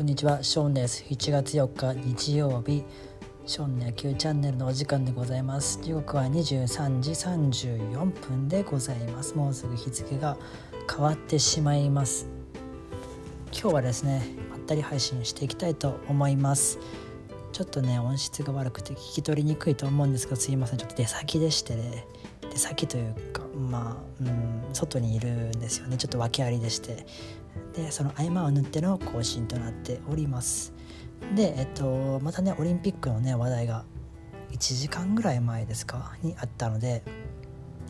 こんにちは、ショーンです。1月4日日曜日、ショーンの野球チャンネルのお時間でございます。時刻は23時34分でございます。もうすぐ日付が変わってしまいます。今日はですね、まったり配信していきたいと思います。ちょっとね、音質が悪くて聞き取りにくいと思うんですけど、すいません、ちょっと出先でしてね、出先というか、まあ、うん、外にいるんですよね、ちょっと訳ありでして。でその合間を縫っての更新となっております。でえっとまたねオリンピックのね話題が1時間ぐらい前ですか？にあったので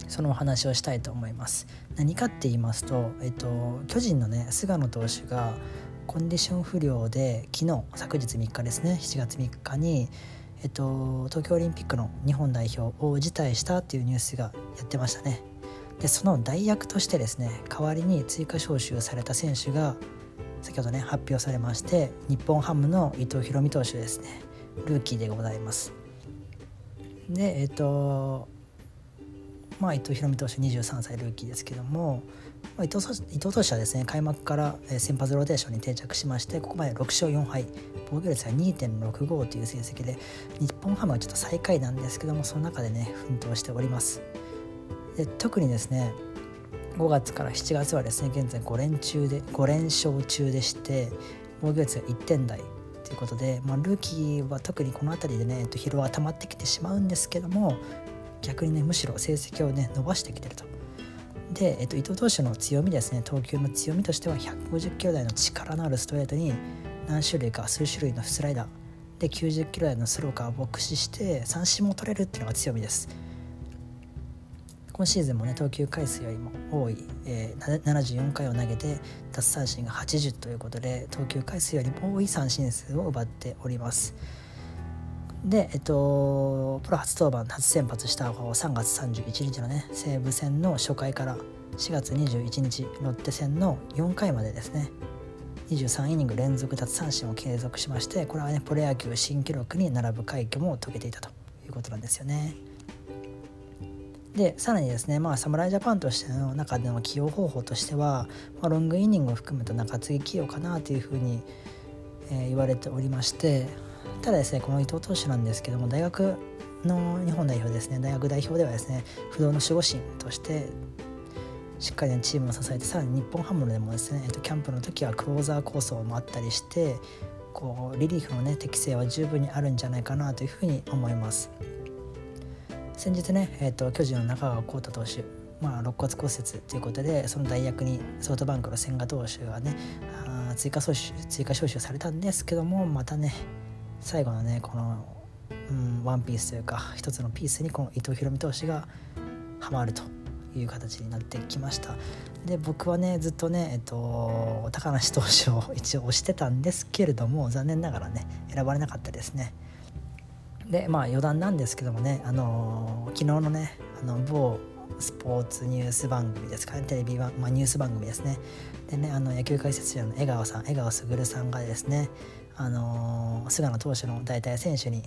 そのお話をしたいと思います。何かって言いますと、えっと、巨人のね菅野投手がコンディション不良で昨日昨日3日ですね7月3日に、えっと、東京オリンピックの日本代表を辞退したっていうニュースがやってましたね。でその代役としてですね代わりに追加招集された選手が先ほどね発表されまして日本ハムの伊藤大海投手ですね。ルーキーでございます。でえっ、とまあ伊藤大海投手23歳ルーキーですけども、伊藤伊藤投手はですね開幕から先発ローテーションに定着しましてここまで6勝4敗防御率は2.65という成績で日本ハムはちょっと最下位なんですけどもその中でね奮闘しております。で特にですね5月から7月はですね現在5連中で5連勝中でして防御率が1点台ということで、まあ、ルーキーは特にこの辺りでね、えっと、疲労が溜まってきてしまうんですけども逆にねむしろ成績をね伸ばしてきてると。で、えっと、伊藤投手の強みですね投球の強みとしては150キロ台の力のあるストレートに何種類か数種類のスライダーで90キロ台のスローカーを駆使して三振も取れるっていうのが強みです。今シーズンもね投球回数よりも多い、えー、74回を投げて奪三振が80ということで投球回数よりも多い三振数を奪っておりますで、えっと、プロ初登板初先発した方3月31日のね西武戦の初回から4月21日ロッテ戦の4回までですね23イニング連続奪三振を継続しましてこれはねプロ野球新記録に並ぶ快挙も遂げていたということなんですよね。でさらにですね、まあ、侍ジャパンとしての中での起用方法としては、まあ、ロングイニングを含めた中継ぎ起用かなというふうに、えー、言われておりましてただですねこの伊藤投手なんですけども大学の日本代表ですね大学代表ではですね不動の守護神としてしっかり、ね、チームを支えてさらに日本ハムでもですね、えっと、キャンプの時はクローザー構想もあったりしてこうリリーフのね適性は十分にあるんじゃないかなというふうに思います。先日ね、えーと、巨人の中川幸太投手まあ、肋骨骨折ということでその代役にソフトバンクの千賀投手がねあ追加招集追加招集されたんですけどもまたね最後のねこの、うん、ワンピースというか一つのピースにこの伊藤大海投手がはまるという形になってきましたで僕はねずっとね、えっと、高梨投手を一応推してたんですけれども残念ながらね選ばれなかったですね。でまあ余談なんですけどもね、あのー、昨日のねあの某スポーツニュース番組ですかねテレビは、まあ、ニュース番組ですね。でねあの野球解説者の江川さん江川卓さんがですね、あのー、菅野投手の代替選手に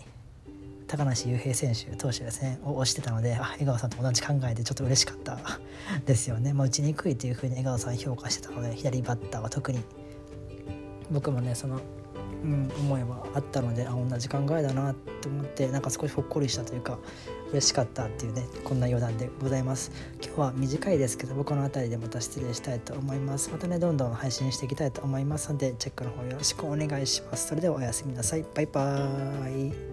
高梨雄平選手投手ですねを推してたのであ江川さんと同じ考えでちょっと嬉しかった ですよね、まあ、打ちにくいというふうに江川さん評価してたので左バッターは特に。僕もねそのうん、思いはあったのであ同じ考えだなと思ってなんか少しほっこりしたというか嬉しかったっていうねこんな余談でございます。今日は短いですけど僕の辺りでまた失礼したいと思います。またねどんどん配信していきたいと思いますのでチェックの方よろしくお願いします。それではおやすみなさい。バイバーイ。